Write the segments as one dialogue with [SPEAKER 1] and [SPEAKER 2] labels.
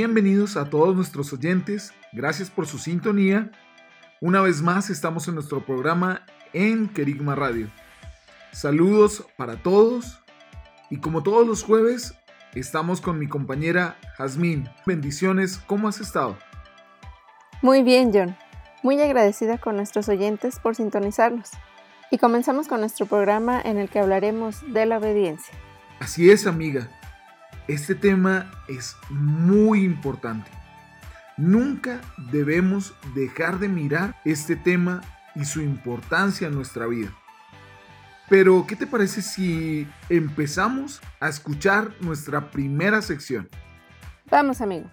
[SPEAKER 1] Bienvenidos a todos nuestros oyentes, gracias por su sintonía. Una vez más estamos en nuestro programa en Kerigma Radio. Saludos para todos y como todos los jueves estamos con mi compañera Jazmín. Bendiciones, ¿cómo has estado?
[SPEAKER 2] Muy bien, John. Muy agradecida con nuestros oyentes por sintonizarnos. Y comenzamos con nuestro programa en el que hablaremos de la obediencia.
[SPEAKER 1] Así es, amiga. Este tema es muy importante. Nunca debemos dejar de mirar este tema y su importancia en nuestra vida. Pero, ¿qué te parece si empezamos a escuchar nuestra primera sección?
[SPEAKER 2] Vamos, amigo.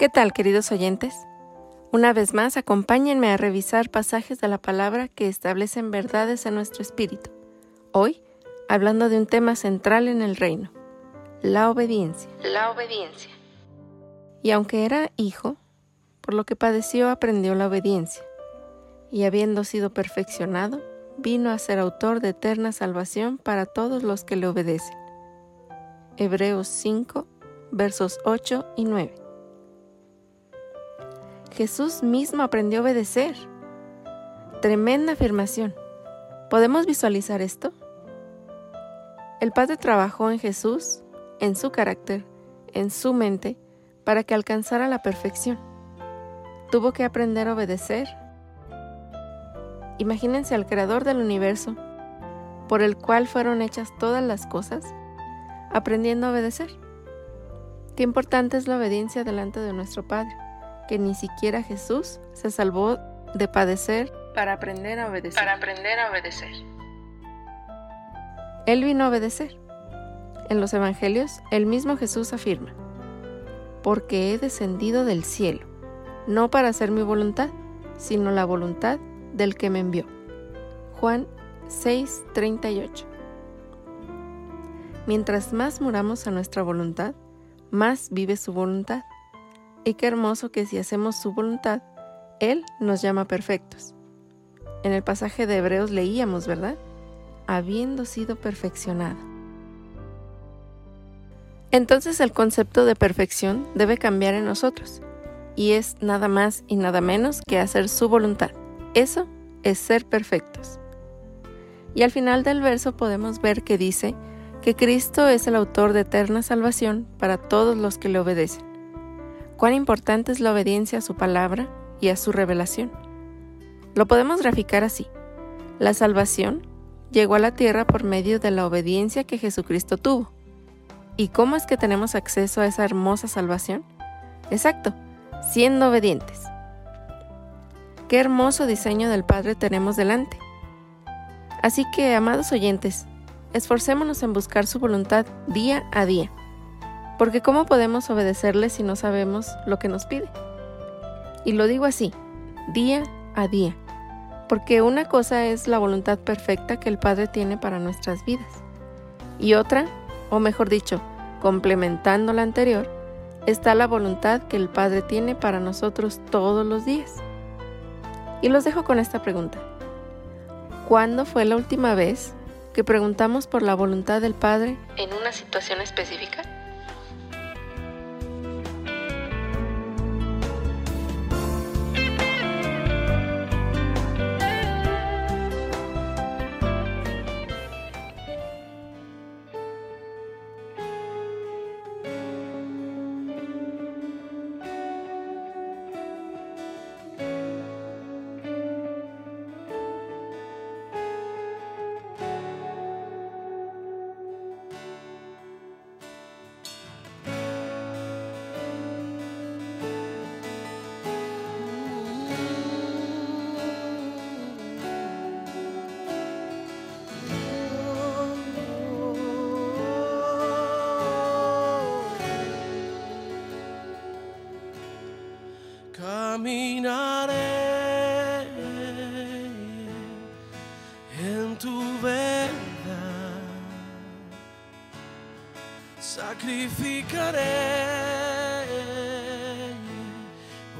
[SPEAKER 2] ¿Qué tal, queridos oyentes? Una vez más, acompáñenme a revisar pasajes de la palabra que establecen verdades en nuestro espíritu. Hoy, hablando de un tema central en el reino, la obediencia.
[SPEAKER 3] La obediencia.
[SPEAKER 2] Y aunque era hijo, por lo que padeció aprendió la obediencia, y habiendo sido perfeccionado, vino a ser autor de eterna salvación para todos los que le obedecen. Hebreos 5, versos 8 y 9. Jesús mismo aprendió a obedecer. Tremenda afirmación. ¿Podemos visualizar esto? El Padre trabajó en Jesús, en su carácter, en su mente, para que alcanzara la perfección. Tuvo que aprender a obedecer. Imagínense al Creador del universo, por el cual fueron hechas todas las cosas, aprendiendo a obedecer. Qué importante es la obediencia delante de nuestro Padre que ni siquiera Jesús se salvó de padecer para aprender a obedecer.
[SPEAKER 3] Para aprender a obedecer.
[SPEAKER 2] Él vino a obedecer. En los Evangelios, el mismo Jesús afirma, porque he descendido del cielo, no para hacer mi voluntad, sino la voluntad del que me envió. Juan 6:38 Mientras más muramos a nuestra voluntad, más vive su voluntad. Y qué hermoso que si hacemos su voluntad, Él nos llama perfectos. En el pasaje de Hebreos leíamos, ¿verdad? Habiendo sido perfeccionado. Entonces el concepto de perfección debe cambiar en nosotros, y es nada más y nada menos que hacer su voluntad. Eso es ser perfectos. Y al final del verso podemos ver que dice que Cristo es el autor de eterna salvación para todos los que le obedecen cuán importante es la obediencia a su palabra y a su revelación. Lo podemos graficar así. La salvación llegó a la tierra por medio de la obediencia que Jesucristo tuvo. ¿Y cómo es que tenemos acceso a esa hermosa salvación? Exacto, siendo obedientes. Qué hermoso diseño del Padre tenemos delante. Así que, amados oyentes, esforcémonos en buscar su voluntad día a día porque ¿cómo podemos obedecerle si no sabemos lo que nos pide? Y lo digo así, día a día, porque una cosa es la voluntad perfecta que el Padre tiene para nuestras vidas, y otra, o mejor dicho, complementando la anterior, está la voluntad que el Padre tiene para nosotros todos los días. Y los dejo con esta pregunta. ¿Cuándo fue la última vez que preguntamos por la voluntad del Padre en una situación específica?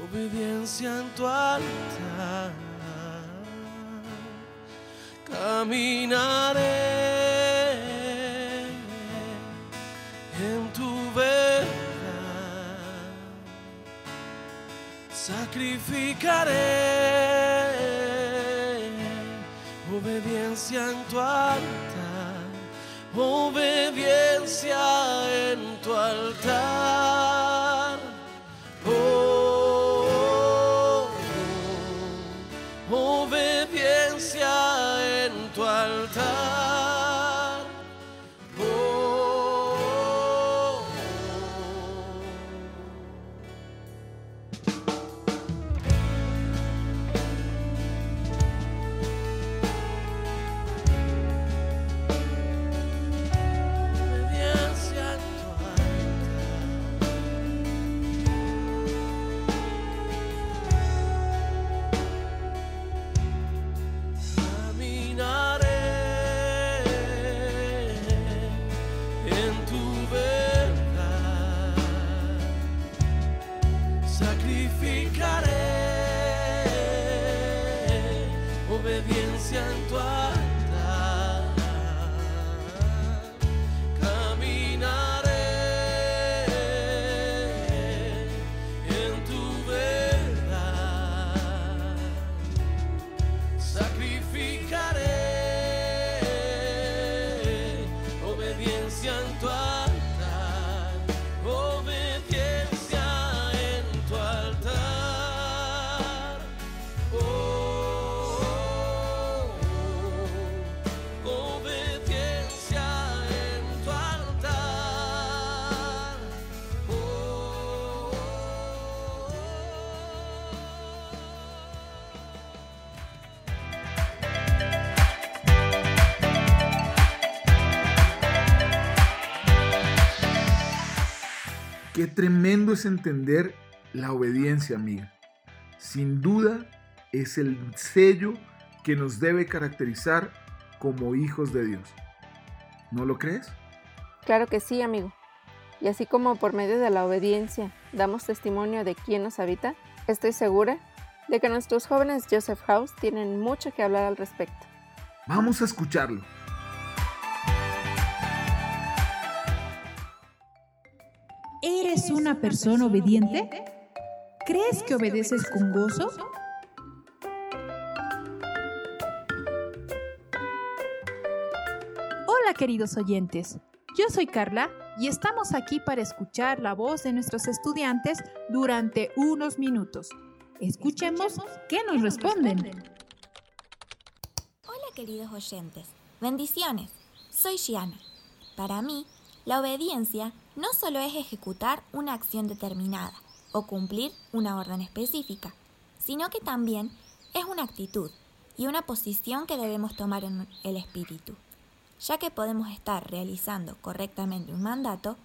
[SPEAKER 4] Obediencia en tu altar. Caminaré en tu verdad, sacrificaré obediencia en tu altar, obediencia en tu altar.
[SPEAKER 1] Tremendo es entender la obediencia, amiga. Sin duda es el sello que nos debe caracterizar como hijos de Dios. ¿No lo crees?
[SPEAKER 2] Claro que sí, amigo. Y así como por medio de la obediencia damos testimonio de quién nos habita, estoy segura de que nuestros jóvenes Joseph House tienen mucho que hablar al respecto.
[SPEAKER 1] Vamos a escucharlo.
[SPEAKER 5] ¿Eres una persona obediente? ¿Crees que obedeces con gozo? Hola queridos oyentes, yo soy Carla y estamos aquí para escuchar la voz de nuestros estudiantes durante unos minutos. Escuchemos qué nos responden.
[SPEAKER 6] Hola queridos oyentes, bendiciones. Soy Shiana. Para mí, la obediencia no solo es ejecutar una acción determinada o cumplir una orden específica, sino que también es una actitud y una posición que debemos tomar en el espíritu, ya que podemos estar realizando correctamente un mandato,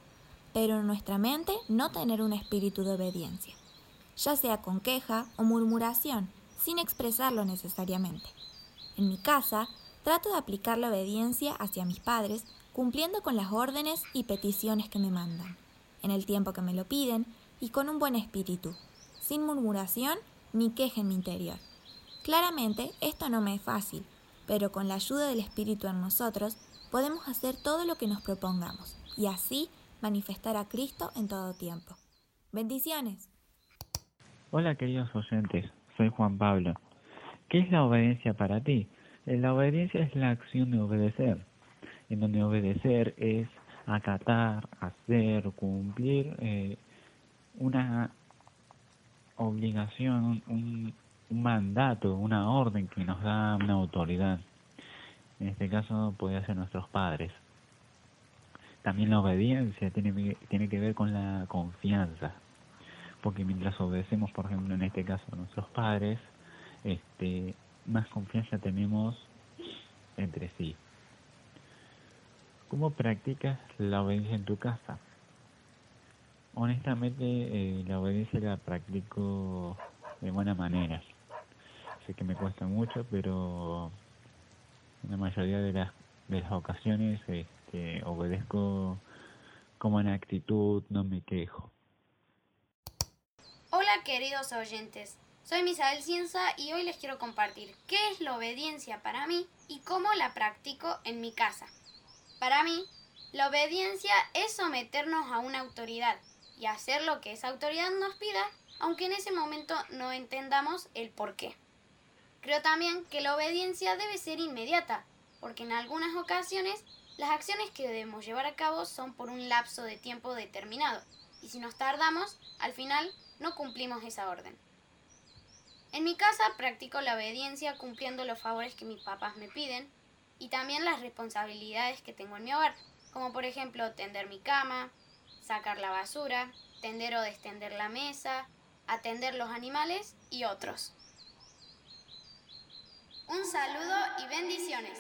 [SPEAKER 6] pero en nuestra mente no tener un espíritu de obediencia, ya sea con queja o murmuración, sin expresarlo necesariamente. En mi casa, trato de aplicar la obediencia hacia mis padres cumpliendo con las órdenes y peticiones que me mandan, en el tiempo que me lo piden y con un buen espíritu, sin murmuración ni queja en mi interior. Claramente esto no me es fácil, pero con la ayuda del Espíritu en nosotros podemos hacer todo lo que nos propongamos y así manifestar a Cristo en todo tiempo. Bendiciones.
[SPEAKER 7] Hola queridos oyentes, soy Juan Pablo. ¿Qué es la obediencia para ti? La obediencia es la acción de obedecer, en donde obedecer es acatar, hacer, cumplir eh, una obligación, un, mandato, una orden que nos da una autoridad. En este caso puede ser nuestros padres. También la obediencia tiene que ver con la confianza porque mientras obedecemos, por ejemplo, en este caso a nuestros padres, este, más confianza tenemos entre sí. ¿Cómo practicas la obediencia en tu casa? honestamente eh, la obediencia la practico de buena manera. Sé que me cuesta mucho, pero en la mayoría de las, de las ocasiones este, obedezco como en actitud, no me quejo.
[SPEAKER 8] Hola queridos oyentes, soy Misael Cienza y hoy les quiero compartir qué es la obediencia para mí y cómo la practico en mi casa. Para mí, la obediencia es someternos a una autoridad y hacer lo que esa autoridad nos pida, aunque en ese momento no entendamos el por qué. Creo también que la obediencia debe ser inmediata, porque en algunas ocasiones las acciones que debemos llevar a cabo son por un lapso de tiempo determinado, y si nos tardamos, al final no cumplimos esa orden. En mi casa practico la obediencia cumpliendo los favores que mis papás me piden y también las responsabilidades que tengo en mi hogar, como por ejemplo tender mi cama, sacar la basura, tender o destender la mesa, atender los animales y otros. Un saludo y bendiciones.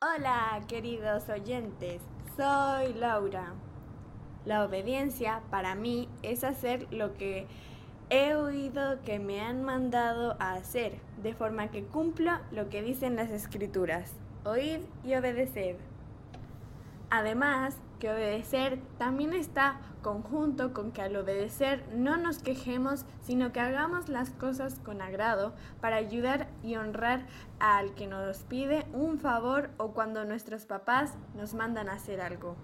[SPEAKER 9] Hola queridos oyentes, soy Laura. La obediencia para mí es hacer lo que he oído que me han mandado a hacer, de forma que cumplo lo que dicen las escrituras, oíd y obedeced. Además, que obedecer también está conjunto con que al obedecer no nos quejemos, sino que hagamos las cosas con agrado para ayudar y honrar al que nos pide un favor o cuando nuestros papás nos mandan a hacer algo.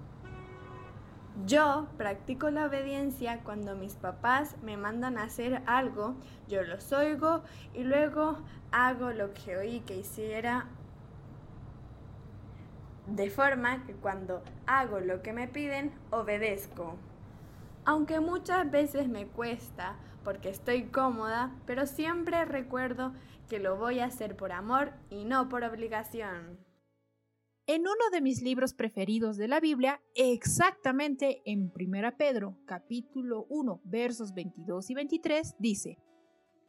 [SPEAKER 9] Yo practico la obediencia cuando mis papás me mandan a hacer algo, yo los oigo y luego hago lo que oí que hiciera de forma que cuando hago lo que me piden, obedezco. Aunque muchas veces me cuesta porque estoy cómoda, pero siempre recuerdo que lo voy a hacer por amor y no por obligación.
[SPEAKER 5] En uno de mis libros preferidos de la Biblia, exactamente en 1 Pedro capítulo 1 versos 22 y 23, dice,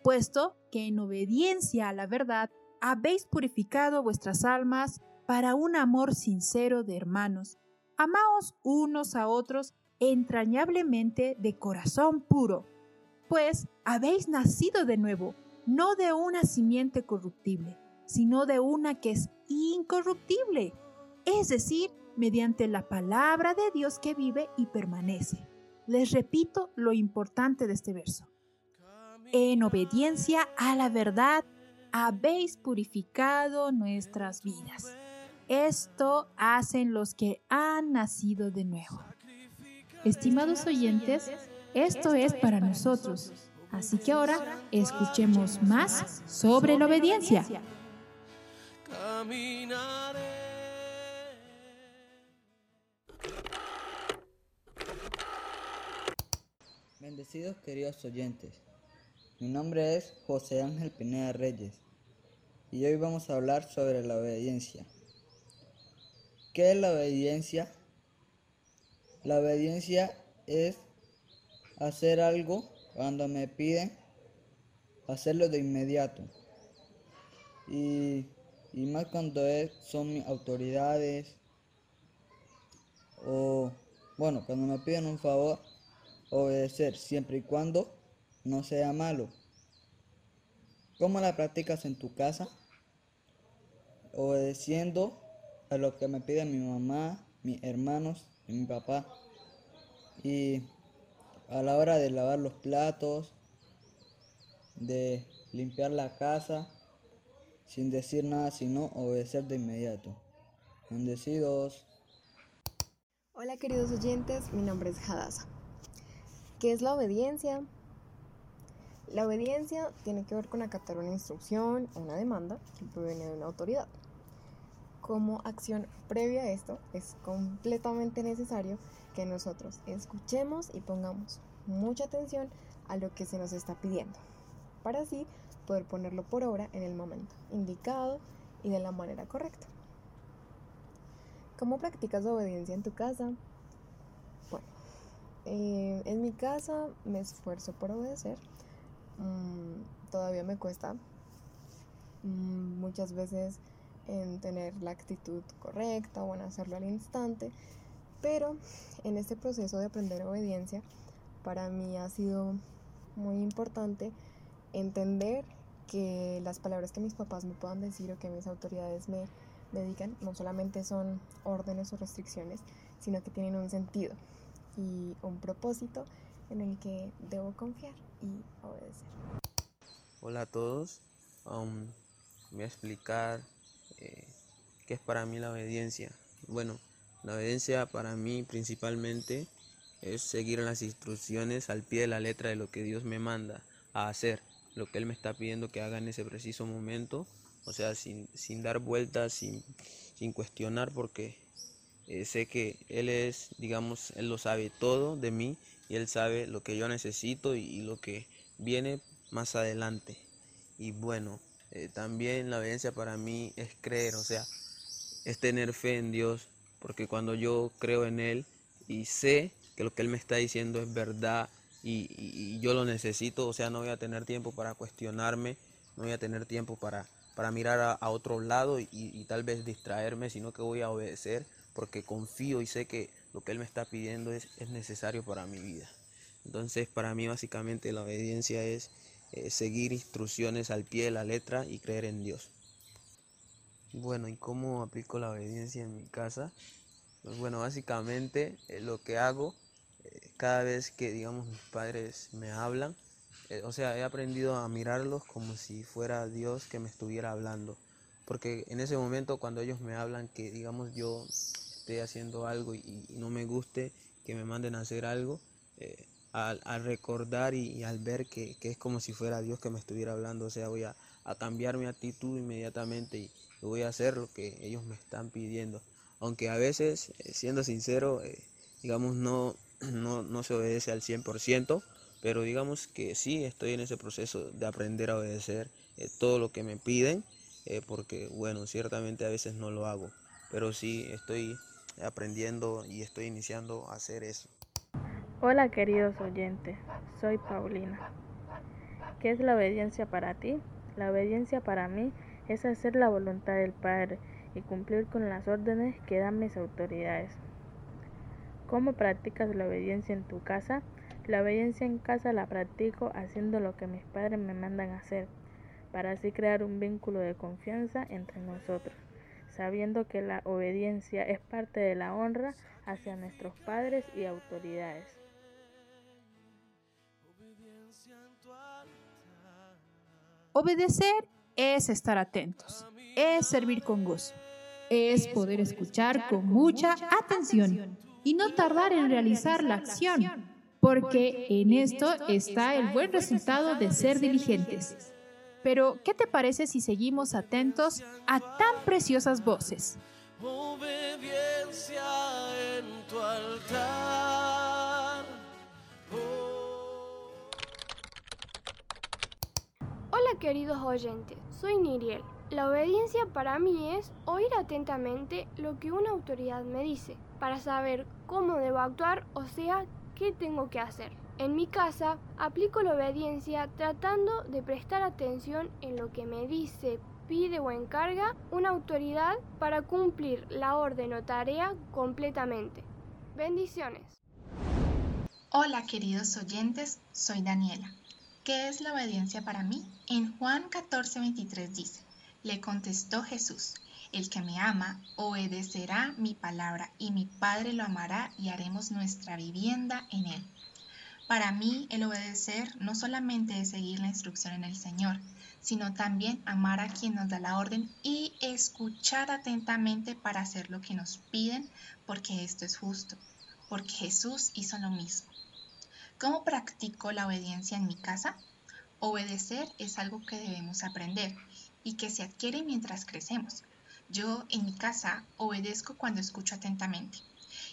[SPEAKER 5] Puesto que en obediencia a la verdad habéis purificado vuestras almas para un amor sincero de hermanos. Amaos unos a otros entrañablemente de corazón puro, pues habéis nacido de nuevo, no de una simiente corruptible, sino de una que es incorruptible, es decir, mediante la palabra de Dios que vive y permanece. Les repito lo importante de este verso. En obediencia a la verdad habéis purificado nuestras vidas. Esto hacen los que han nacido de nuevo. Estimados oyentes, esto es para nosotros. Así que ahora escuchemos más sobre la obediencia.
[SPEAKER 10] Bendecidos queridos oyentes, mi nombre es José Ángel Pineda Reyes y hoy vamos a hablar sobre la obediencia. ¿Qué es la obediencia? La obediencia es hacer algo cuando me piden, hacerlo de inmediato. Y, más cuando es, son mis autoridades o, bueno, cuando me piden un favor, obedecer siempre y cuando no sea malo. ¿Cómo la practicas en tu casa? Obedeciendo a lo que me pide mi mamá, mis hermanos y mi papá. Y a la hora de lavar los platos, de limpiar la casa, sin decir nada, sino obedecer de inmediato. Bendecidos.
[SPEAKER 11] Hola queridos oyentes, mi nombre es Hadassah. ¿Qué es la obediencia? La obediencia tiene que ver con acatar una instrucción o una demanda que proviene de una autoridad como acción previa a esto, es completamente necesario que nosotros escuchemos y pongamos mucha atención a lo que se nos está pidiendo, para así poder ponerlo por obra en el momento indicado y de la manera correcta. ¿Cómo practicas la obediencia en tu casa? Eh, en mi casa me esfuerzo por obedecer. Mm, todavía me cuesta. Mm, muchas veces en tener la actitud correcta o en hacerlo al instante, Pero en este proceso de aprender obediencia, para mí ha sido muy importante entender que las palabras que mis papás me puedan decir o que mis autoridades me, me digan no solamente son órdenes o restricciones, sino que tienen un sentido y un propósito en el que debo confiar y obedecer.
[SPEAKER 12] Hola a todos, um, voy a explicar eh, qué es para mí la obediencia. Bueno, la obediencia para mí principalmente es seguir las instrucciones al pie de la letra de lo que Dios me manda a hacer, lo que Él me está pidiendo que haga en ese preciso momento, o sea, sin, sin dar vueltas, sin, sin cuestionar, porque eh, sé que Él es, digamos, Él lo sabe todo de mí y Él sabe lo que yo necesito y, lo que viene más adelante. Y bueno, eh, también la obediencia para mí es creer, o sea, es tener fe en Dios, porque cuando yo creo en Él y sé que lo que Él me está diciendo es verdad y, y- y yo lo necesito, o sea, no voy a tener tiempo para cuestionarme, no voy a tener tiempo para, para mirar a, a otro lado y, y tal vez distraerme, sino que voy a obedecer porque confío y sé que lo que Él me está pidiendo es, es necesario para mi vida. Entonces, para mí básicamente la obediencia es eh, seguir instrucciones al pie de la letra y creer en Dios. Bueno, ¿y cómo aplico la obediencia en mi casa? Pues bueno, básicamente eh, lo que hago eh, cada vez que, digamos, mis padres me hablan, o sea, he aprendido a mirarlos como si fuera Dios que me estuviera hablando. Porque en ese momento cuando ellos me hablan que, digamos, yo esté haciendo algo y, no me guste que me manden a hacer algo, eh, al, recordar y, al ver que, que es como si fuera Dios que me estuviera hablando, o sea, voy a, cambiar mi actitud inmediatamente y, voy a hacer lo que ellos me están pidiendo. Aunque a veces, eh, siendo sincero, eh, digamos, no, no, no se obedece al 100%, pero digamos que sí estoy en ese proceso de aprender a obedecer todo lo que me piden, eh, porque bueno, ciertamente a veces no lo hago, pero sí estoy aprendiendo y estoy iniciando a hacer eso.
[SPEAKER 13] Hola queridos oyentes, soy Paulina. ¿Qué es la obediencia para ti? La obediencia para mí es hacer la voluntad del Padre y cumplir con las órdenes que dan mis autoridades. ¿Cómo practicas la obediencia en tu casa? La obediencia en casa la practico haciendo lo que mis padres me mandan hacer, para así crear un vínculo de confianza entre nosotros, sabiendo que la obediencia es parte de la honra hacia nuestros padres y autoridades.
[SPEAKER 5] Obedecer es estar atentos, es servir con gozo, es poder escuchar con mucha atención y no tardar en realizar la acción, porque en esto está el buen resultado de ser diligentes. Pero, ¿qué te parece si seguimos atentos a tan preciosas voces?
[SPEAKER 4] obediencia en tu altar.
[SPEAKER 14] Hola queridos oyentes, soy Niriel. La obediencia para mí es oír atentamente lo que una autoridad me dice, para saber cómo debo actuar, o sea, qué tengo que hacer. En mi casa aplico la obediencia tratando de prestar atención en lo que me dice, pide o encarga una autoridad para cumplir la orden o tarea completamente. Bendiciones.
[SPEAKER 15] Hola queridos oyentes, soy Daniela. ¿Qué es la obediencia para mí? En Juan 14:23 dice, le contestó Jesús, el que me ama obedecerá mi palabra y mi Padre lo amará y haremos nuestra vivienda en él. Para mí el obedecer no solamente es seguir la instrucción en el Señor, sino también amar a quien nos da la orden y escuchar atentamente para hacer lo que nos piden, porque esto es justo, porque Jesús hizo lo mismo. ¿Cómo practico la obediencia en mi casa? Obedecer es algo que debemos aprender y que se adquiere mientras crecemos. Yo en mi casa obedezco cuando escucho atentamente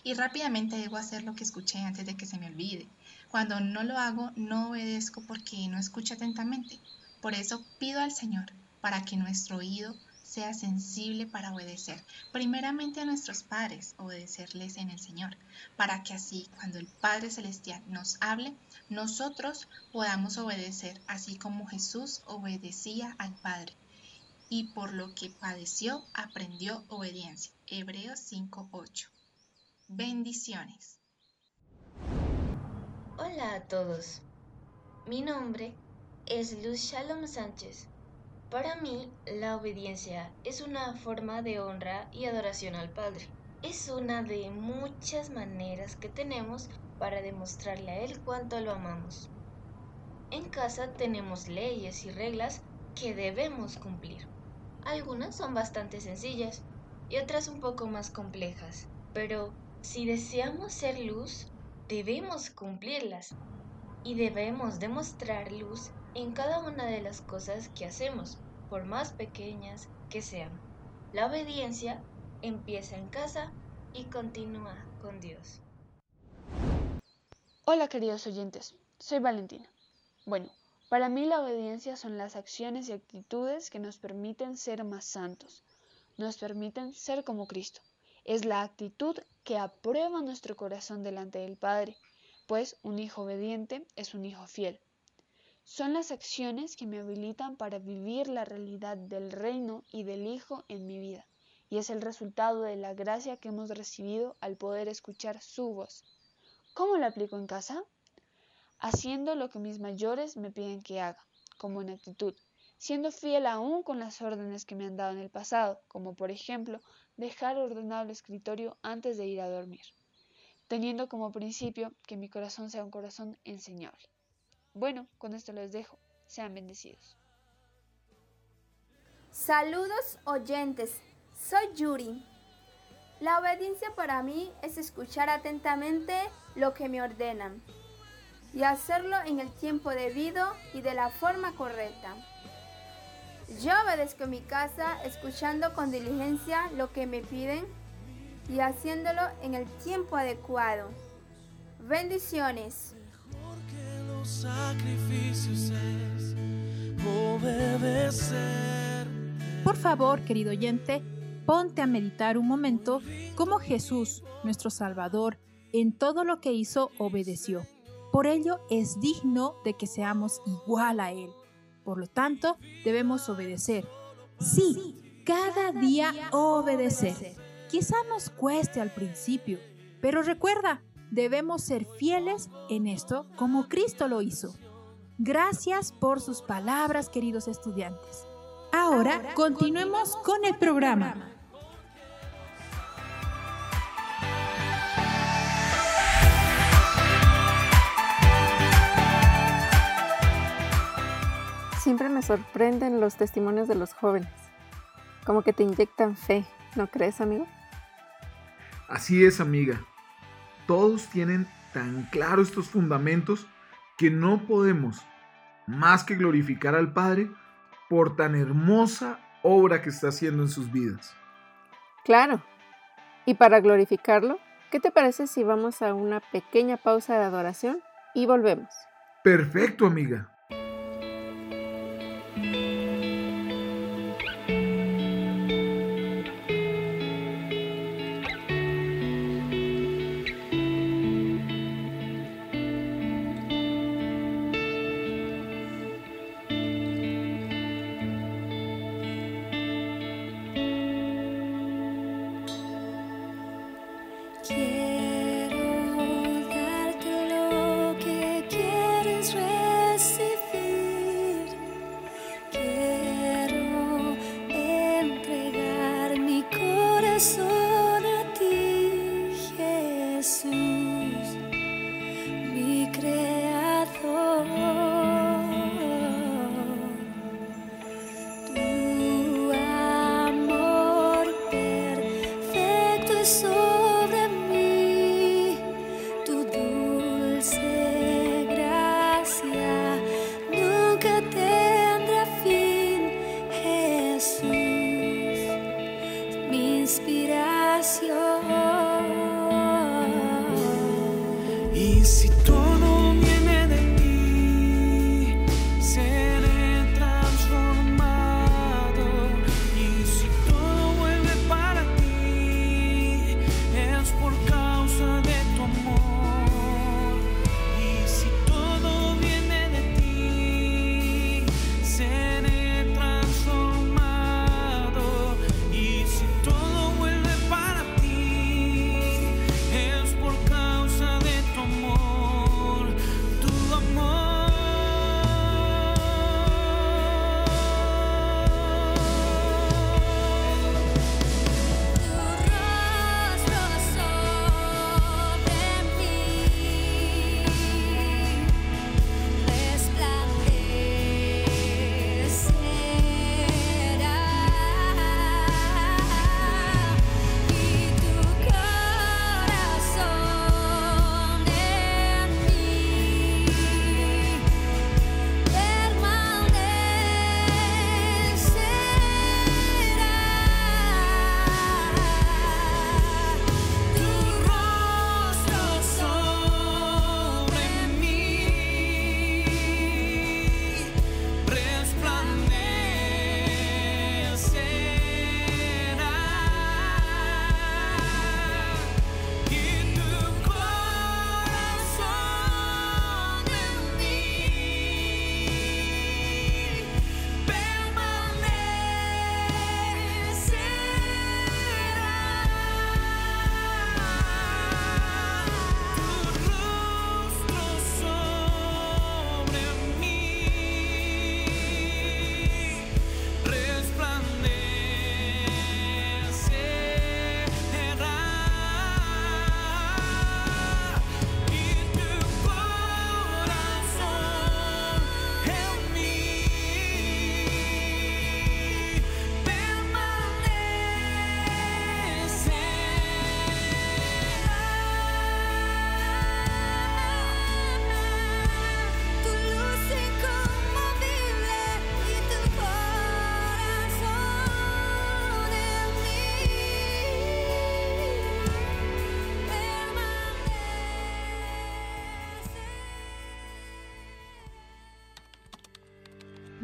[SPEAKER 15] y rápidamente debo hacer lo que escuché antes de que se me olvide. Cuando no lo hago, no obedezco porque no escucho atentamente. Por eso pido al Señor para que nuestro oído sea sensible para obedecer, primeramente a nuestros padres, obedecerles en el Señor, para que así cuando el Padre Celestial nos hable, nosotros podamos obedecer, así como Jesús obedecía al Padre, y por lo que padeció aprendió obediencia. Hebreos 5:8. Bendiciones.
[SPEAKER 16] Hola a todos. Mi nombre es Luz Shalom Sánchez. Para mí, la obediencia es una forma de honra y adoración al Padre. Es una de muchas maneras que tenemos para demostrarle a Él cuánto lo amamos. En casa tenemos leyes y reglas que debemos cumplir. Algunas son bastante sencillas y otras un poco más complejas, pero si deseamos ser luz, debemos cumplirlas y debemos demostrar luz en cada una de las cosas que hacemos, por más pequeñas que sean. La obediencia empieza en casa y continúa con Dios.
[SPEAKER 17] Hola queridos oyentes, soy Valentina. Bueno, para mí la obediencia son las acciones y actitudes que nos permiten ser más santos, nos permiten ser como Cristo. Es la actitud que aprueba nuestro corazón delante del Padre, pues un hijo obediente es un hijo fiel. Son las acciones que me habilitan para vivir la realidad del reino y del Hijo en mi vida, y es el resultado de la gracia que hemos recibido al poder escuchar su voz. ¿Cómo la aplico en casa? Haciendo lo que mis mayores me piden que haga, como en actitud, siendo fiel aún con las órdenes que me han dado en el pasado, como por ejemplo dejar ordenado el escritorio antes de ir a dormir, teniendo como principio que mi corazón sea un corazón enseñable. Bueno, con esto les dejo. Sean bendecidos.
[SPEAKER 18] Saludos oyentes, soy Yuri. La obediencia para mí es escuchar atentamente lo que me ordenan y hacerlo en el tiempo debido y de la forma correcta. Yo obedezco en mi casa escuchando con diligencia lo que me piden y haciéndolo en el tiempo adecuado. Bendiciones.
[SPEAKER 5] Por favor, querido oyente, ponte a meditar un momento cómo Jesús, nuestro Salvador, en todo lo que hizo obedeció. Por ello es digno de que seamos igual a Él. Por lo tanto, debemos obedecer. Sí, cada día obedecer. Quizá nos cueste al principio, pero recuerda, debemos ser fieles en esto como Cristo lo hizo. Gracias por sus palabras, queridos estudiantes. Ahora continuemos con el programa.
[SPEAKER 2] Siempre me sorprenden los testimonios de los jóvenes, como que te inyectan fe, ¿no crees, amigo?
[SPEAKER 1] Así es, amiga. Todos tienen tan claro estos fundamentos que no podemos más que glorificar al Padre por tan hermosa obra que está haciendo en sus vidas.
[SPEAKER 2] Claro. Y para glorificarlo, ¿qué te parece si vamos a una pequeña pausa de adoración y volvemos?
[SPEAKER 1] Perfecto, amiga.
[SPEAKER 19] Quiero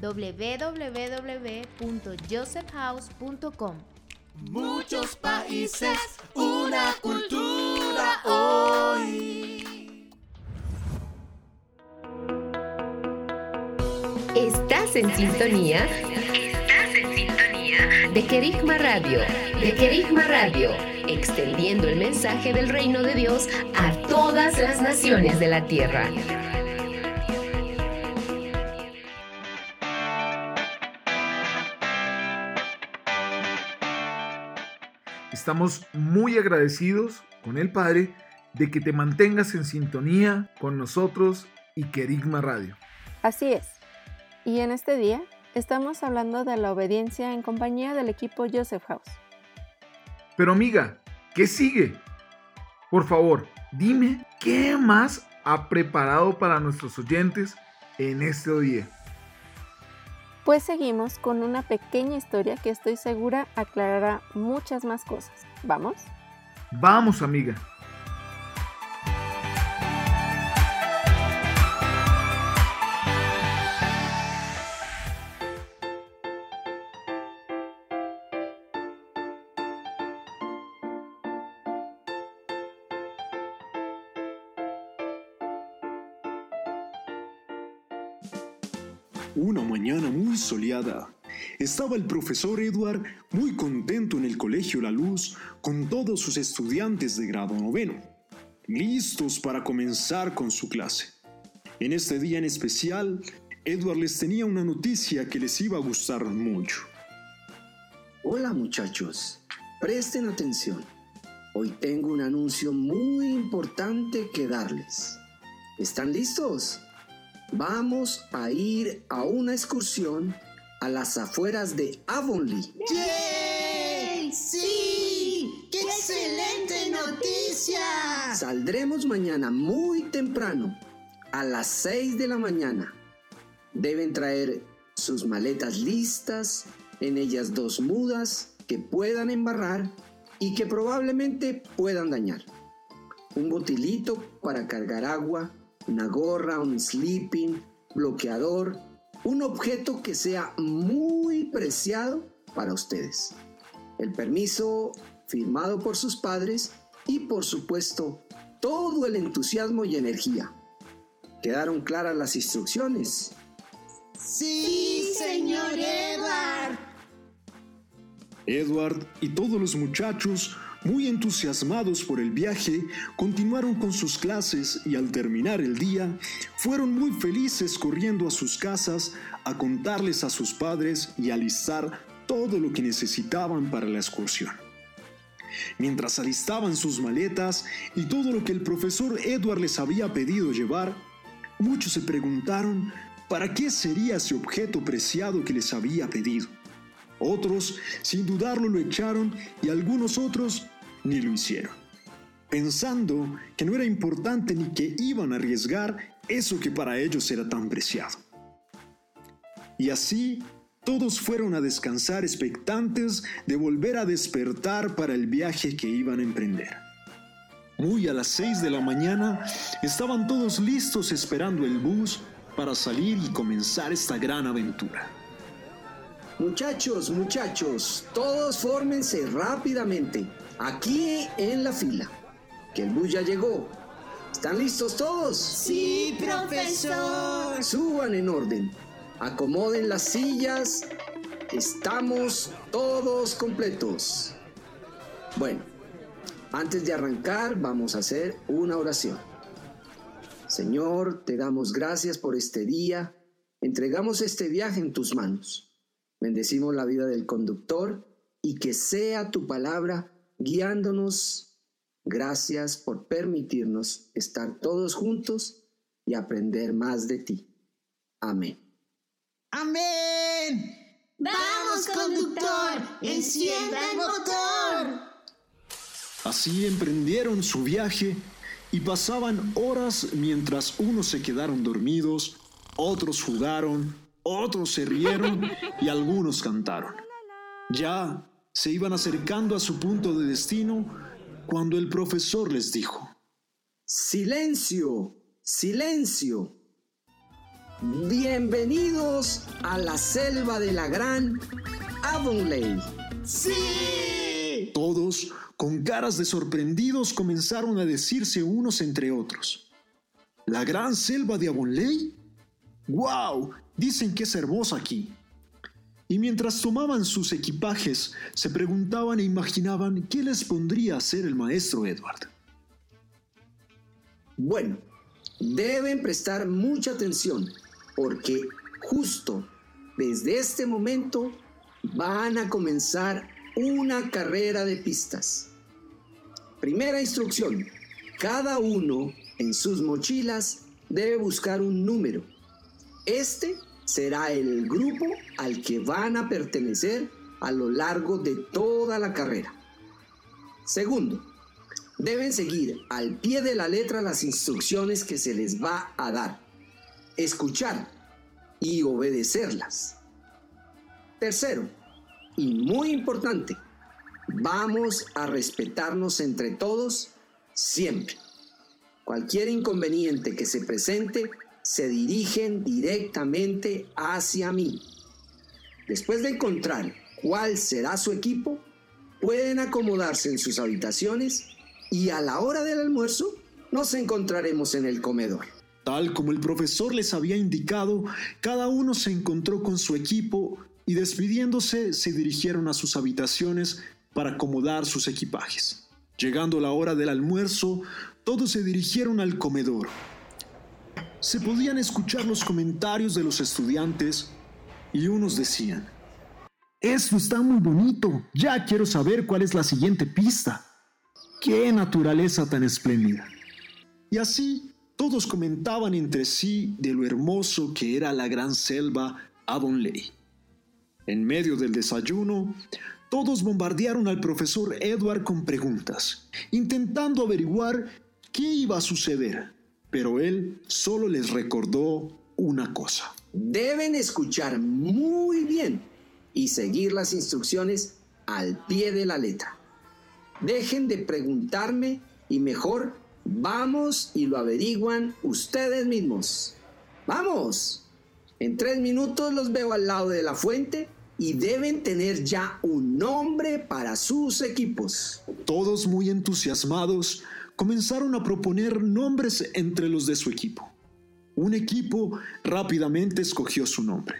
[SPEAKER 19] www.josephhouse.com.
[SPEAKER 4] Muchos países, una cultura hoy.
[SPEAKER 3] Estás en sintonía. Estás en sintonía de Querigma Radio. De Querigma Radio. Extendiendo el mensaje del reino de Dios a todas las naciones de la tierra.
[SPEAKER 1] Estamos muy agradecidos con el Padre de que te mantengas en sintonía con nosotros y Querigma Radio.
[SPEAKER 2] Así es. Y en este día estamos hablando de la obediencia en compañía del equipo Joseph House.
[SPEAKER 1] Pero amiga, ¿qué sigue? Por favor, dime qué más ha preparado para nuestros oyentes en este día.
[SPEAKER 2] Pues seguimos con una pequeña historia que estoy segura aclarará muchas más cosas. ¿Vamos?
[SPEAKER 1] Vamos, amiga.
[SPEAKER 20] Una mañana muy soleada, estaba el profesor Edward muy contento en el colegio La Luz con todos sus estudiantes de grado noveno, listos para comenzar con su clase. En este día en especial, Edward les tenía una noticia que les iba a gustar mucho.
[SPEAKER 21] Hola muchachos, presten atención. Hoy tengo un anuncio muy importante que darles. ¿Están listos? Vamos a ir a una excursión a las afueras de Avonlea.
[SPEAKER 22] ¡Yay! ¡Sí! ¡Qué excelente noticia!
[SPEAKER 21] Saldremos mañana muy temprano, a las 6 de la mañana. Deben traer sus maletas listas, en ellas dos mudas que puedan embarrar y que probablemente puedan dañar. Un botilito para cargar agua, una gorra, un sleeping, bloqueador, un objeto que sea muy preciado para ustedes. El permiso firmado por sus padres y por supuesto todo el entusiasmo y energía. ¿Quedaron claras las instrucciones?
[SPEAKER 22] Sí, señor Edward.
[SPEAKER 20] Edward y todos los muchachos, muy entusiasmados por el viaje, continuaron con sus clases y al terminar el día, fueron muy felices corriendo a sus casas a contarles a sus padres y alistar todo lo que necesitaban para la excursión. Mientras alistaban sus maletas y todo lo que el profesor Edward les había pedido llevar, muchos se preguntaron para qué sería ese objeto preciado que les había pedido. Otros, sin dudarlo, lo echaron y algunos otros ni lo hicieron, pensando que no era importante ni que iban a arriesgar eso que para ellos era tan preciado. Y así, todos fueron a descansar expectantes de volver a despertar para el viaje que iban a emprender. Muy a las seis de la mañana, estaban todos listos esperando el bus para salir y comenzar esta gran aventura.
[SPEAKER 21] Muchachos, muchachos, todos fórmense rápidamente, aquí en la fila, que el bus ya llegó. ¿Están listos todos?
[SPEAKER 22] Sí, profesor.
[SPEAKER 21] Suban en orden, acomoden las sillas, estamos todos completos. Bueno, antes de arrancar vamos a hacer una oración. Señor, te damos gracias por este día, entregamos este viaje en tus manos. Bendecimos la vida del conductor y que sea tu palabra guiándonos. Gracias por permitirnos estar todos juntos y aprender más de ti. Amén.
[SPEAKER 22] Amén. Vamos Vamos, conductor, encienda el motor.
[SPEAKER 20] Así emprendieron su viaje y pasaban horas mientras unos se quedaron dormidos, otros jugaron, otros se rieron y algunos cantaron. Ya se iban acercando a su punto de destino cuando el profesor les dijo,
[SPEAKER 21] Silencio, silencio. Bienvenidos a la selva de la gran Avonlea.
[SPEAKER 22] ¡Sí!
[SPEAKER 20] Todos, con caras de sorprendidos, comenzaron a decirse unos entre otros. ¿La gran selva de Avonlea? ¡Wow! Dicen que es hermosa aquí. Y mientras tomaban sus equipajes, se preguntaban e imaginaban qué les pondría a hacer el maestro Edward.
[SPEAKER 21] Bueno, deben prestar mucha atención porque justo desde este momento van a comenzar una carrera de pistas. Primera instrucción, cada uno en sus mochilas debe buscar un número. Este será el grupo al que van a pertenecer a lo largo de toda la carrera. Segundo, deben seguir al pie de la letra las instrucciones que se les va a dar, escuchar y obedecerlas. Tercero, y muy importante, vamos a respetarnos entre todos siempre. Cualquier inconveniente que se presente, se dirigen directamente hacia mí. Después de encontrar cuál será su equipo, pueden acomodarse en sus habitaciones y a la hora del almuerzo nos encontraremos en el comedor.
[SPEAKER 20] Tal como el profesor les había indicado, cada uno se encontró con su equipo y despidiéndose se dirigieron a sus habitaciones para acomodar sus equipajes. Llegando la hora del almuerzo, todos se dirigieron al comedor. Se podían escuchar los comentarios de los estudiantes y unos decían, Esto está muy bonito, ya quiero saber cuál es la siguiente pista. ¡Qué naturaleza tan espléndida! Y así todos comentaban entre sí de lo hermoso que era la gran selva Avonlea. En medio del desayuno, todos bombardearon al profesor Edward con preguntas, intentando averiguar qué iba a suceder, pero él solo les recordó una cosa.
[SPEAKER 21] Deben escuchar muy bien y seguir las instrucciones al pie de la letra. Dejen de preguntarme y mejor vamos y lo averiguan ustedes mismos. ¡Vamos! En tres minutos los veo al lado de la fuente y deben tener ya un nombre para sus equipos.
[SPEAKER 20] Todos muy entusiasmados comenzaron a proponer nombres entre los de su equipo. Un equipo rápidamente escogió su nombre.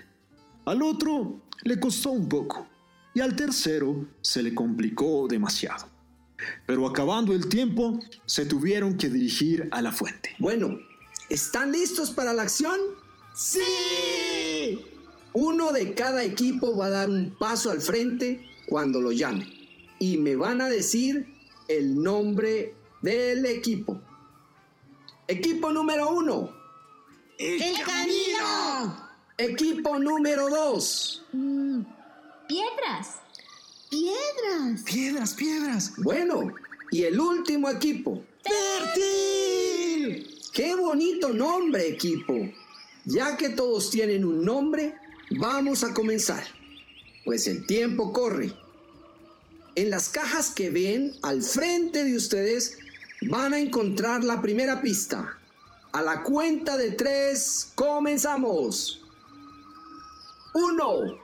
[SPEAKER 20] Al otro le costó un poco y al tercero se le complicó demasiado. Pero acabando el tiempo, se tuvieron que dirigir a la fuente.
[SPEAKER 21] Bueno, ¿están listos para la acción?
[SPEAKER 22] ¡Sí!
[SPEAKER 21] Uno de cada equipo va a dar un paso al frente cuando lo llame y me van a decir el nombre del equipo. Equipo número uno.
[SPEAKER 22] ¡El, camino!
[SPEAKER 21] Equipo número dos.
[SPEAKER 23] Mm, piedras.
[SPEAKER 22] Piedras.
[SPEAKER 1] Piedras, piedras.
[SPEAKER 21] Bueno, y el último equipo.
[SPEAKER 22] ¡Fértil!
[SPEAKER 21] ¡Qué bonito nombre, equipo! Ya que todos tienen un nombre, vamos a comenzar. Pues el tiempo corre. En las cajas que ven al frente de ustedes van a encontrar la primera pista. A la cuenta de tres, comenzamos. Uno,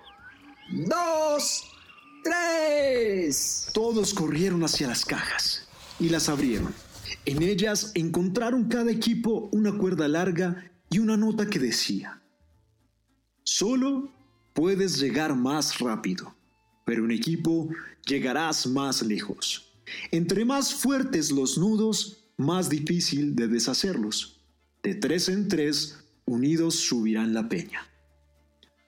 [SPEAKER 21] dos, tres.
[SPEAKER 20] Todos corrieron hacia las cajas y las abrieron. En ellas encontraron cada equipo una cuerda larga y una nota que decía, solo puedes llegar más rápido, pero en equipo llegarás más lejos. Entre más fuertes los nudos, más difícil de deshacerlos. De tres en tres, unidos subirán la peña.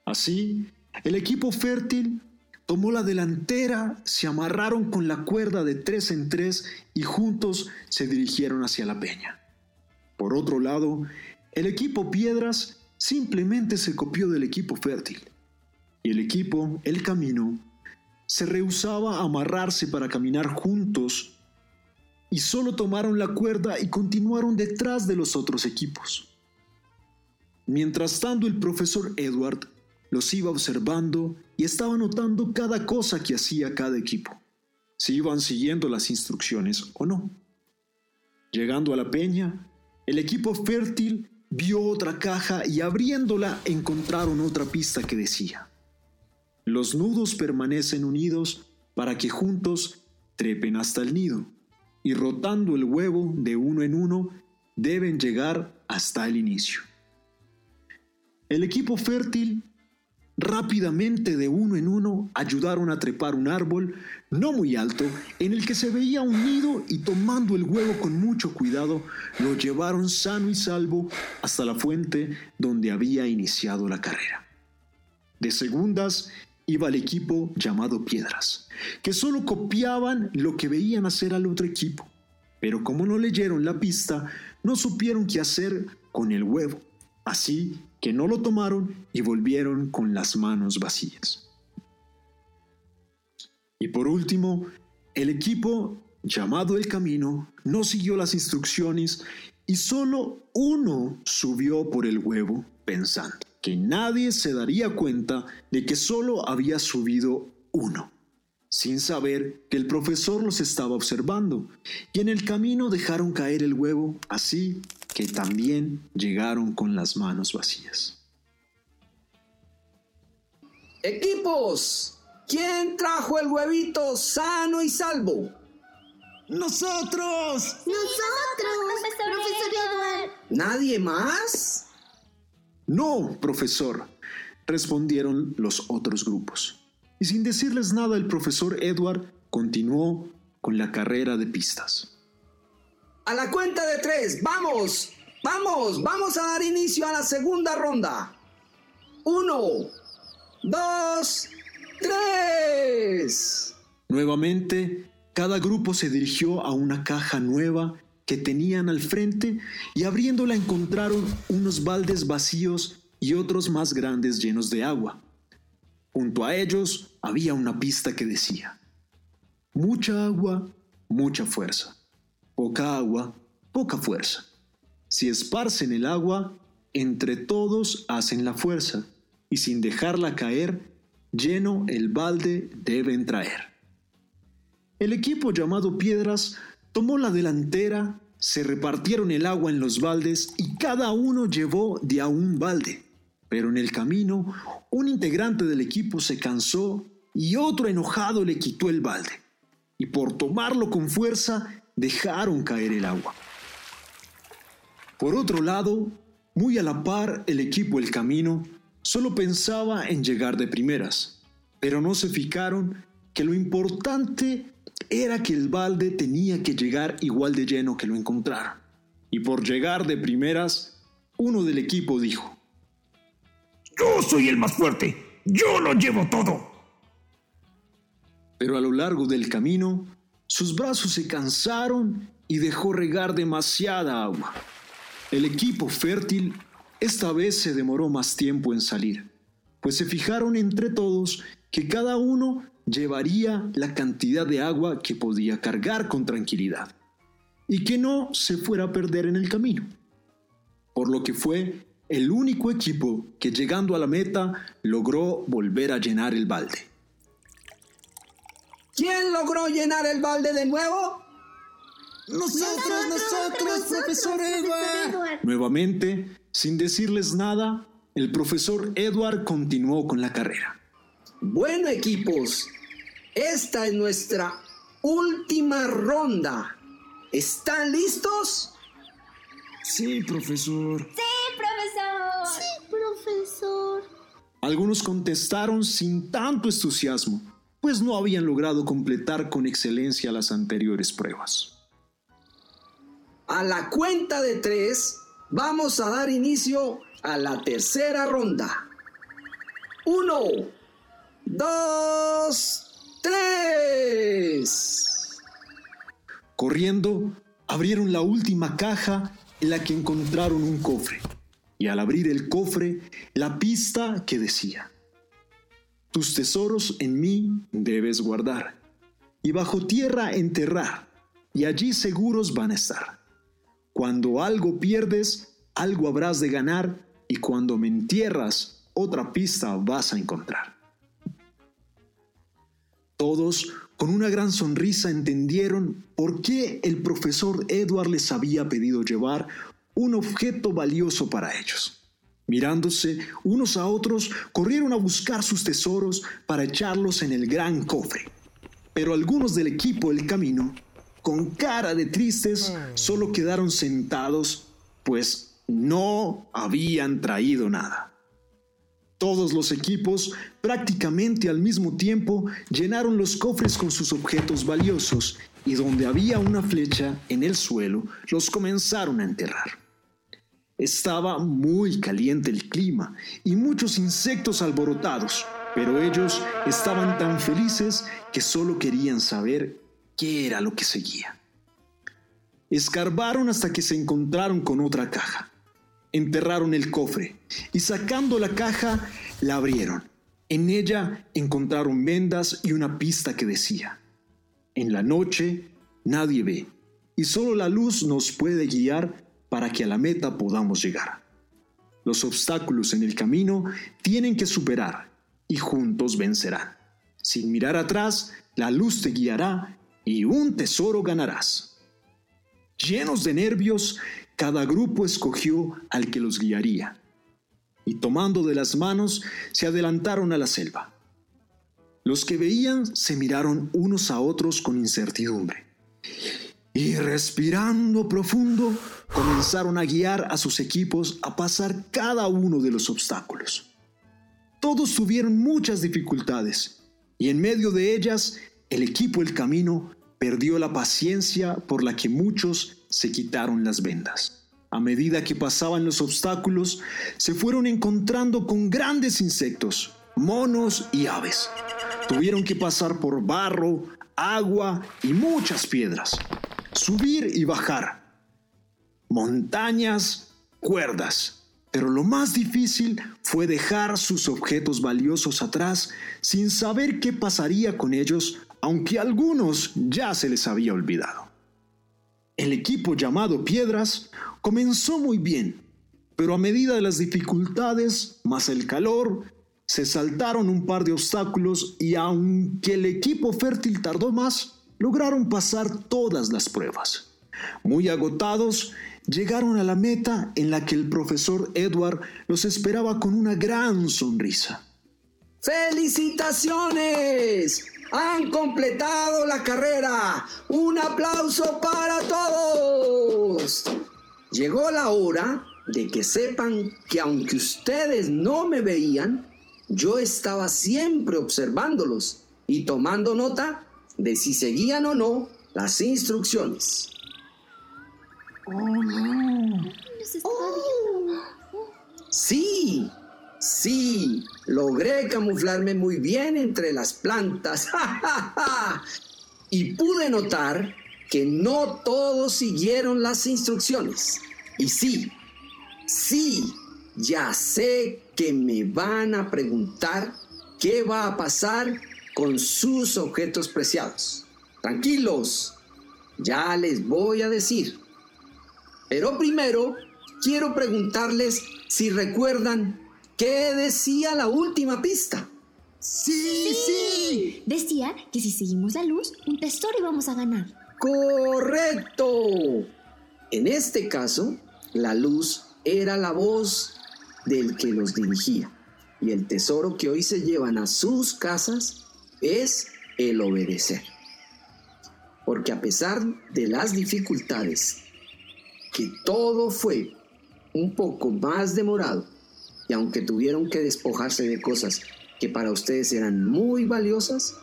[SPEAKER 20] Así, el equipo fértil tomó la delantera, se amarraron con la cuerda de tres en tres y juntos se dirigieron hacia la peña. Por otro lado, el equipo Piedras simplemente se copió del equipo Fértil. y el equipo, el camino, se rehusaba a amarrarse para caminar juntos y solo tomaron la cuerda y continuaron detrás de los otros equipos. Mientras tanto, el profesor Edward los iba observando y estaba notando cada cosa que hacía cada equipo, si iban siguiendo las instrucciones o no. Llegando a la peña, el equipo fértil vio otra caja y abriéndola encontraron otra pista que decía, los nudos permanecen unidos para que juntos trepen hasta el nido y rotando el huevo de uno en uno deben llegar hasta el inicio. El equipo fértil rápidamente de uno en uno ayudaron a trepar un árbol no muy alto en el que se veía un nido y tomando el huevo con mucho cuidado lo llevaron sano y salvo hasta la fuente donde había iniciado la carrera. De segundas iba el equipo llamado Piedras, que solo copiaban lo que veían hacer al otro equipo, pero como no leyeron la pista, no supieron qué hacer con el huevo, así que no lo tomaron y volvieron con las manos vacías. Y por último, el equipo llamado El Camino no siguió las instrucciones y solo uno subió por el huevo pensando que nadie se daría cuenta de que solo había subido uno, sin saber que el profesor los estaba observando, y en el camino dejaron caer el huevo así que también llegaron con las manos vacías.
[SPEAKER 21] Equipos, ¿quién trajo el huevito sano y salvo?
[SPEAKER 22] ¡Nosotros! ¡Nosotros! Profesor, Edward.
[SPEAKER 21] ¿Nadie más?
[SPEAKER 20] No, profesor, respondieron los otros grupos. Y sin decirles nada, el profesor Edward continuó con la carrera de pistas.
[SPEAKER 21] A la cuenta de tres, vamos, vamos, vamos a dar inicio a la segunda ronda. Uno, dos, tres.
[SPEAKER 20] Nuevamente, cada grupo se dirigió a una caja nueva que tenían al frente y abriéndola encontraron unos baldes vacíos y otros más grandes llenos de agua. Junto a ellos había una pista que decía, mucha agua, mucha fuerza, poca agua, poca fuerza. Si esparcen el agua, entre todos hacen la fuerza, y sin dejarla caer, lleno el balde deben traer. El equipo llamado Piedras tomó la delantera, se repartieron el agua en los baldes y cada uno llevó de a un balde. Pero en el camino, un integrante del equipo se cansó y otro enojado le quitó el balde. Y por tomarlo con fuerza, dejaron caer el agua. Por otro lado, muy a la par, el equipo El Camino solo pensaba en llegar de primeras, pero no se fijaron que lo importante era que el balde tenía que llegar igual de lleno que lo encontraron. Y por llegar de primeras, uno del equipo dijo,
[SPEAKER 24] Yo soy el más fuerte, yo lo llevo todo.
[SPEAKER 20] Pero a lo largo del camino, sus brazos se cansaron y dejó regar demasiada agua. El equipo fértil esta vez se demoró más tiempo en salir, pues se fijaron entre todos que cada uno llevaría la cantidad de agua que podía cargar con tranquilidad y que no se fuera a perder en el camino. Por lo que fue el único equipo que llegando a la meta logró volver a llenar el balde.
[SPEAKER 21] ¿Quién logró llenar el balde de nuevo?
[SPEAKER 22] Nosotros, nosotros, profesor Edward.
[SPEAKER 20] Nuevamente, sin decirles nada, el profesor Edward continuó con la carrera.
[SPEAKER 21] Bueno, equipos, esta es nuestra última ronda. ¿Están listos?
[SPEAKER 24] Sí, profesor.
[SPEAKER 22] Sí, profesor. Sí, profesor.
[SPEAKER 20] Algunos contestaron sin tanto entusiasmo, pues no habían logrado completar con excelencia las anteriores pruebas.
[SPEAKER 21] A la cuenta de tres, vamos a dar inicio a la tercera ronda. Uno, dos, tres.
[SPEAKER 20] Corriendo, abrieron la última caja en la que encontraron un cofre. Y al abrir el cofre, la pista que decía, tus tesoros en mí debes guardar, y bajo tierra enterrar, y allí seguros van a estar. Cuando algo pierdes, algo habrás de ganar, y cuando me entierras, otra pista vas a encontrar. Todos, con una gran sonrisa, entendieron por qué el profesor Edward les había pedido llevar un objeto valioso para ellos. Mirándose unos a otros, corrieron a buscar sus tesoros para echarlos en el gran cofre. Pero algunos del equipo del camino, con cara de tristes, solo quedaron sentados, pues no habían traído nada. Todos los equipos, prácticamente al mismo tiempo, llenaron los cofres con sus objetos valiosos y donde había una flecha en el suelo, los comenzaron a enterrar. Estaba muy caliente el clima y muchos insectos alborotados, pero ellos estaban tan felices que solo querían saber qué era lo que seguía. Escarbaron hasta que se encontraron con otra caja. Enterraron el cofre y sacando la caja la abrieron. En ella encontraron vendas y una pista que decía, en la noche nadie ve y solo la luz nos puede guiar para que a la meta podamos llegar. Los obstáculos en el camino tienen que superar y juntos vencerán. Sin mirar atrás, la luz te guiará y un tesoro ganarás. Llenos de nervios, cada grupo escogió al que los guiaría y tomando de las manos se adelantaron a la selva. Los que veían se miraron unos a otros con incertidumbre y respirando profundo comenzaron a guiar a sus equipos a pasar cada uno de los obstáculos. Todos tuvieron muchas dificultades y en medio de ellas el equipo El Camino perdió la paciencia por la que muchos se quitaron las vendas. A medida que pasaban los obstáculos, se fueron encontrando con grandes insectos, monos y aves. Tuvieron que pasar por barro, agua y muchas piedras subir y bajar, montañas, cuerdas. Pero lo más difícil fue dejar sus objetos valiosos atrás sin saber qué pasaría con ellos, aunque a algunos ya se les había olvidado. El equipo llamado Piedras comenzó muy bien, pero a medida de las dificultades, más el calor, se saltaron un par de obstáculos y aunque el equipo fértil tardó más, lograron pasar todas las pruebas. Muy agotados, llegaron a la meta en la que el profesor Edward los esperaba con una gran sonrisa.
[SPEAKER 21] ¡Felicitaciones! Han completado la carrera. Un aplauso para todos. Llegó la hora de que sepan que aunque ustedes no me veían, yo estaba siempre observándolos y tomando nota de si seguían o no las instrucciones.
[SPEAKER 23] Oh, no.
[SPEAKER 21] Sí, sí, logré camuflarme muy bien entre las plantas. y pude notar que no todos siguieron las instrucciones. Y sí, sí, ya sé que me van a preguntar qué va a pasar con sus objetos preciados. Tranquilos, ya les voy a decir. Pero primero quiero preguntarles si recuerdan qué decía la última pista.
[SPEAKER 23] Sí, sí, Decía que si seguimos la luz, un tesoro íbamos a ganar.
[SPEAKER 21] Correcto. En este caso, la luz era la voz del que los dirigía. Y el tesoro que hoy se llevan a sus casas es el obedecer. Porque a pesar de las dificultades, que todo fue un poco más demorado, y aunque tuvieron que despojarse de cosas que para ustedes eran muy valiosas,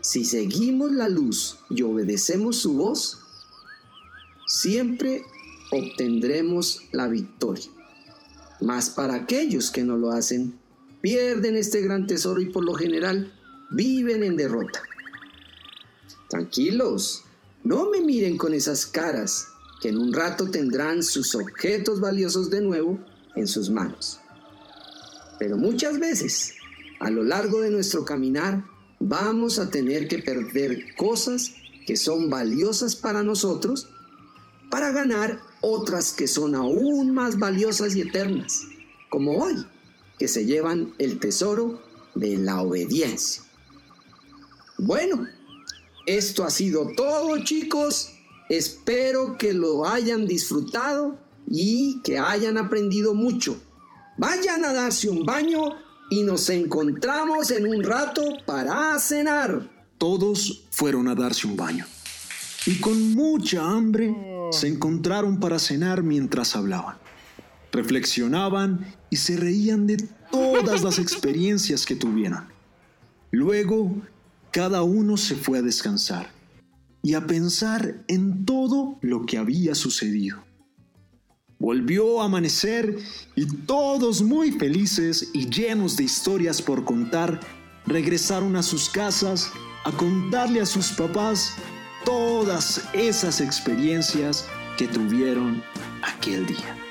[SPEAKER 21] si seguimos la luz y obedecemos su voz, siempre obtendremos la victoria. Mas para aquellos que no lo hacen, pierden este gran tesoro y por lo general viven en derrota. Tranquilos, no me miren con esas caras, que en un rato tendrán sus objetos valiosos de nuevo en sus manos. Pero muchas veces a lo largo de nuestro caminar vamos a tener que perder cosas que son valiosas para nosotros para ganar otras que son aún más valiosas y eternas, como hoy, que se llevan el tesoro de la obediencia. Bueno, esto ha sido todo chicos. Espero que lo hayan disfrutado y que hayan aprendido mucho. Vayan a darse un baño y nos encontramos en un rato para cenar.
[SPEAKER 20] Todos fueron a darse un baño. Y con mucha hambre se encontraron para cenar mientras hablaban. Reflexionaban y se reían de todas las experiencias que tuvieron. Luego, cada uno se fue a descansar y a pensar en todo lo que había sucedido. Volvió a amanecer y todos muy felices y llenos de historias por contar, regresaron a sus casas a contarle a sus papás todas esas experiencias que tuvieron aquel día.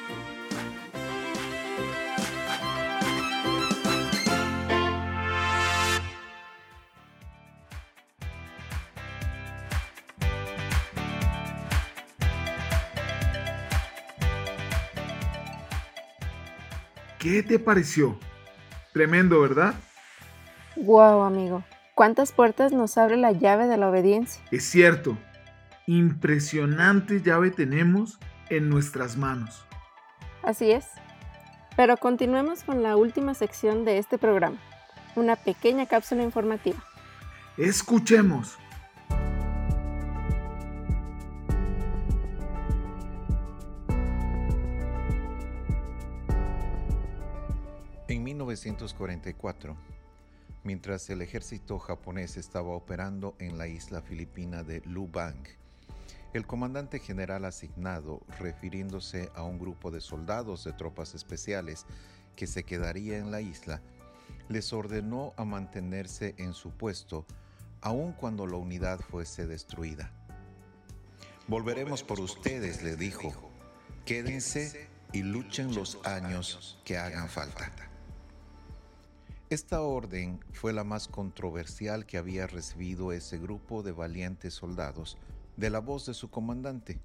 [SPEAKER 1] ¿Qué te pareció? Tremendo, ¿verdad?
[SPEAKER 2] Wow, amigo. ¿Cuántas puertas nos abre la llave de la obediencia?
[SPEAKER 1] Es cierto. Impresionante llave tenemos en nuestras manos.
[SPEAKER 2] Así es. Pero continuemos con la última sección de este programa, una pequeña cápsula informativa.
[SPEAKER 1] Escuchemos.
[SPEAKER 25] 1944, mientras el ejército japonés estaba operando en la isla filipina de Lubang, el comandante general asignado, refiriéndose a un grupo de soldados de tropas especiales que se quedaría en la isla, les ordenó a mantenerse en su puesto aun cuando la unidad fuese destruida. Volveremos por ustedes, le dijo. Quédense y luchen los años que hagan falta. Esta orden fue la más controversial que había recibido ese grupo de valientes soldados de la voz de su comandante.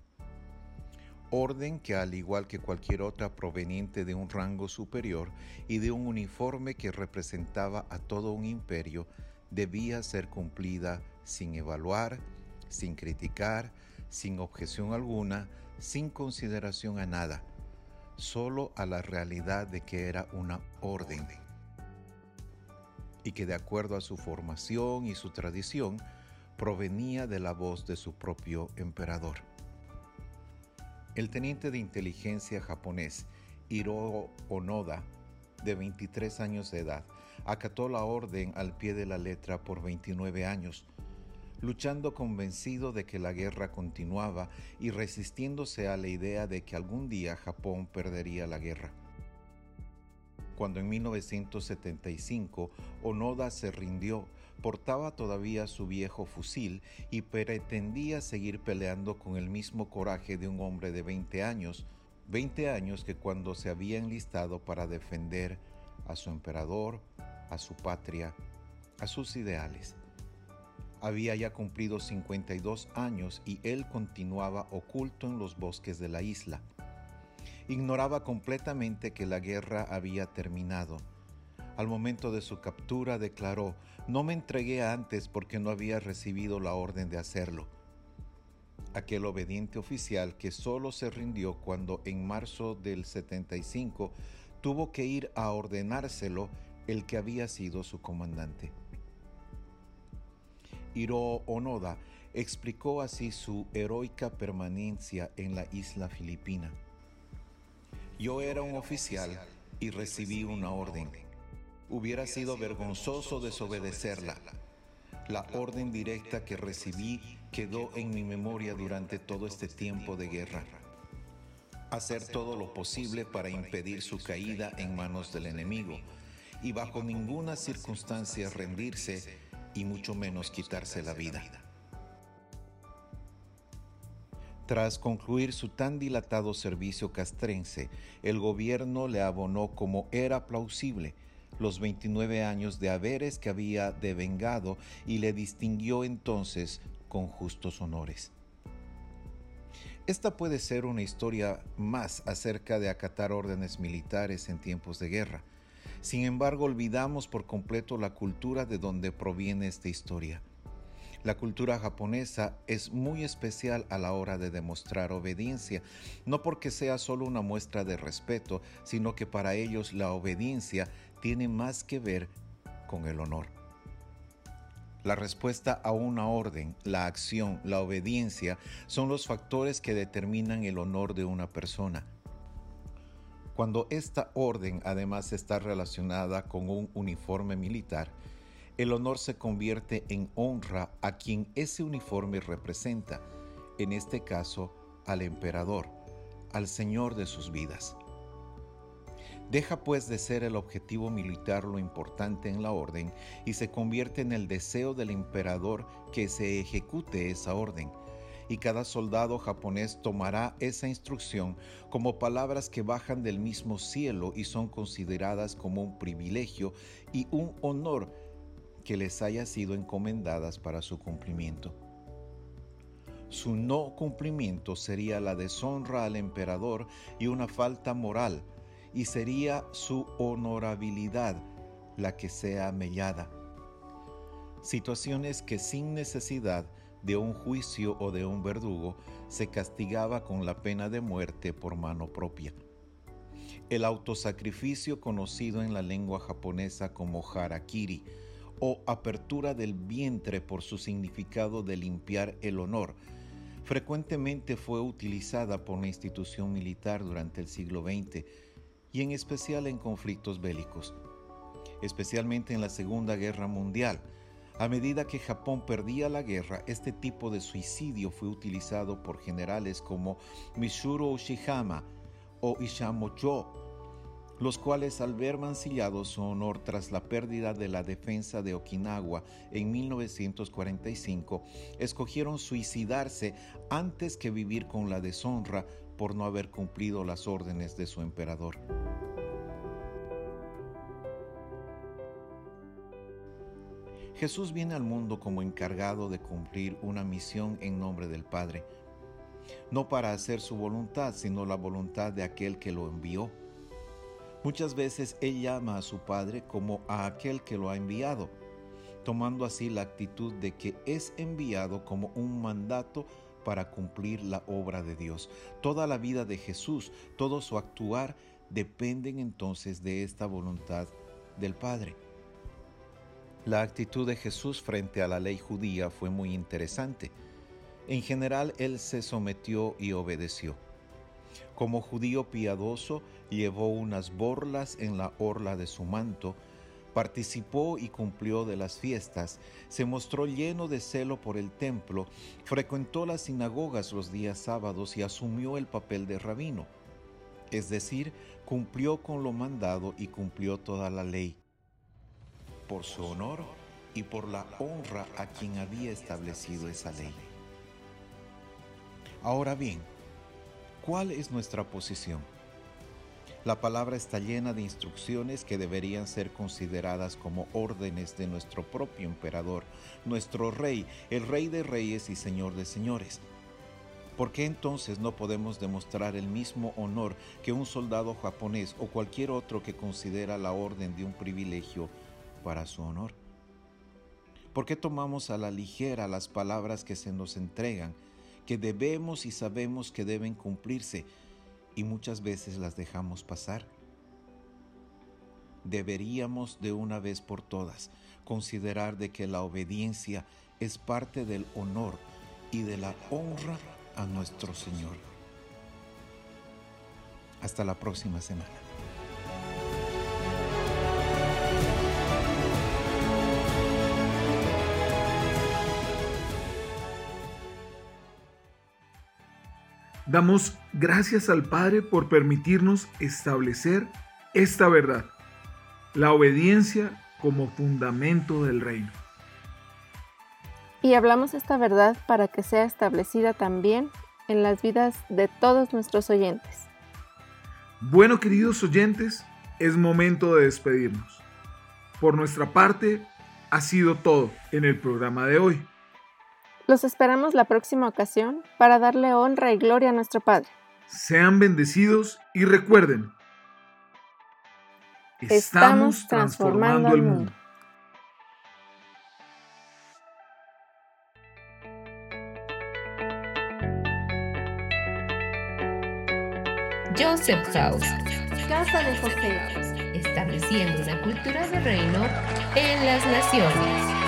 [SPEAKER 25] Orden que al igual que cualquier otra proveniente de un rango superior y de un uniforme que representaba a todo un imperio, debía ser cumplida sin evaluar, sin criticar, sin objeción alguna, sin consideración a nada, solo a la realidad de que era una orden y que de acuerdo a su formación y su tradición provenía de la voz de su propio emperador. El teniente de inteligencia japonés Hiro Onoda, de 23 años de edad, acató la orden al pie de la letra por 29 años, luchando convencido de que la guerra continuaba y resistiéndose a la idea de que algún día Japón perdería la guerra cuando en 1975 Onoda se rindió, portaba todavía su viejo fusil y pretendía seguir peleando con el mismo coraje de un hombre de 20 años, 20 años que cuando se había enlistado para defender a su emperador, a su patria, a sus ideales. Había ya cumplido 52 años y él continuaba oculto en los bosques de la isla ignoraba completamente que la guerra había terminado. Al momento de su captura declaró, no me entregué antes porque no había recibido la orden de hacerlo. Aquel obediente oficial que solo se rindió cuando en marzo del 75 tuvo que ir a ordenárselo el que había sido su comandante. Hiro Onoda explicó así su heroica permanencia en la isla filipina. Yo era un oficial y recibí una orden. Hubiera sido vergonzoso desobedecerla. La orden directa que recibí quedó en mi memoria durante todo este tiempo de guerra. Hacer todo lo posible para impedir su caída en manos del enemigo y bajo ninguna circunstancia rendirse y mucho menos quitarse la vida. Tras concluir su tan dilatado servicio castrense, el gobierno le abonó como era plausible los 29 años de haberes que había devengado y le distinguió entonces con justos honores. Esta puede ser una historia más acerca de acatar órdenes militares en tiempos de guerra. Sin embargo, olvidamos por completo la cultura de donde proviene esta historia. La cultura japonesa es muy especial a la hora de demostrar obediencia, no porque sea solo una muestra de respeto, sino que para ellos la obediencia tiene más que ver con el honor. La respuesta a una orden, la acción, la obediencia son los factores que determinan el honor de una persona. Cuando esta orden además está relacionada con un uniforme militar, el honor se convierte en honra a quien ese uniforme representa, en este caso al emperador, al Señor de sus vidas. Deja pues de ser el objetivo militar lo importante en la orden y se convierte en el deseo del emperador que se ejecute esa orden. Y cada soldado japonés tomará esa instrucción como palabras que bajan del mismo cielo y son consideradas como un privilegio y un honor que les haya sido encomendadas para su cumplimiento. Su no cumplimiento sería la deshonra al emperador y una falta moral y sería su honorabilidad la que sea mellada. Situaciones que sin necesidad de un juicio o de un verdugo se castigaba con la pena de muerte por mano propia. El autosacrificio conocido en la lengua japonesa como harakiri o apertura del vientre por su significado de limpiar el honor, frecuentemente fue utilizada por la institución militar durante el siglo XX y en especial en conflictos bélicos, especialmente en la Segunda Guerra Mundial. A medida que Japón perdía la guerra, este tipo de suicidio fue utilizado por generales como Mitsuru Ushihama o Ishamo los cuales al ver mancillado su honor tras la pérdida de la defensa de Okinawa en 1945, escogieron suicidarse antes que vivir con la deshonra por no haber cumplido las órdenes de su emperador. Jesús viene al mundo como encargado de cumplir una misión en nombre del Padre, no para hacer su voluntad, sino la voluntad de aquel que lo envió. Muchas veces Él llama a su Padre como a aquel que lo ha enviado, tomando así la actitud de que es enviado como un mandato para cumplir la obra de Dios. Toda la vida de Jesús, todo su actuar dependen entonces de esta voluntad del Padre. La actitud de Jesús frente a la ley judía fue muy interesante. En general, él se sometió y obedeció. Como judío piadoso, llevó unas borlas en la orla de su manto, participó y cumplió de las fiestas, se mostró lleno de celo por el templo, frecuentó las sinagogas los días sábados y asumió el papel de rabino, es decir, cumplió con lo mandado y cumplió toda la ley, por su honor y por la honra a quien había establecido esa ley. Ahora bien, ¿cuál es nuestra posición? La palabra está llena de instrucciones que deberían ser consideradas como órdenes de nuestro propio emperador, nuestro rey, el rey de reyes y señor de señores. ¿Por qué entonces no podemos demostrar el mismo honor que un soldado japonés o cualquier otro que considera la orden de un privilegio para su honor? ¿Por qué tomamos a la ligera las palabras que se nos entregan, que debemos y sabemos que deben cumplirse, y muchas veces las dejamos pasar. Deberíamos de una vez por todas considerar de que la obediencia es parte del honor y de la honra a nuestro Señor. Hasta la próxima semana.
[SPEAKER 1] Damos gracias al Padre por permitirnos establecer esta verdad, la obediencia como fundamento del reino.
[SPEAKER 2] Y hablamos esta verdad para que sea establecida también en las vidas de todos nuestros oyentes.
[SPEAKER 1] Bueno, queridos oyentes, es momento de despedirnos. Por nuestra parte, ha sido todo en el programa de hoy.
[SPEAKER 2] Los esperamos la próxima ocasión para darle honra y gloria a nuestro Padre.
[SPEAKER 1] Sean bendecidos y recuerden, estamos transformando el mundo.
[SPEAKER 22] Joseph House,
[SPEAKER 26] Casa de José.
[SPEAKER 22] estableciendo una cultura de reino en las naciones.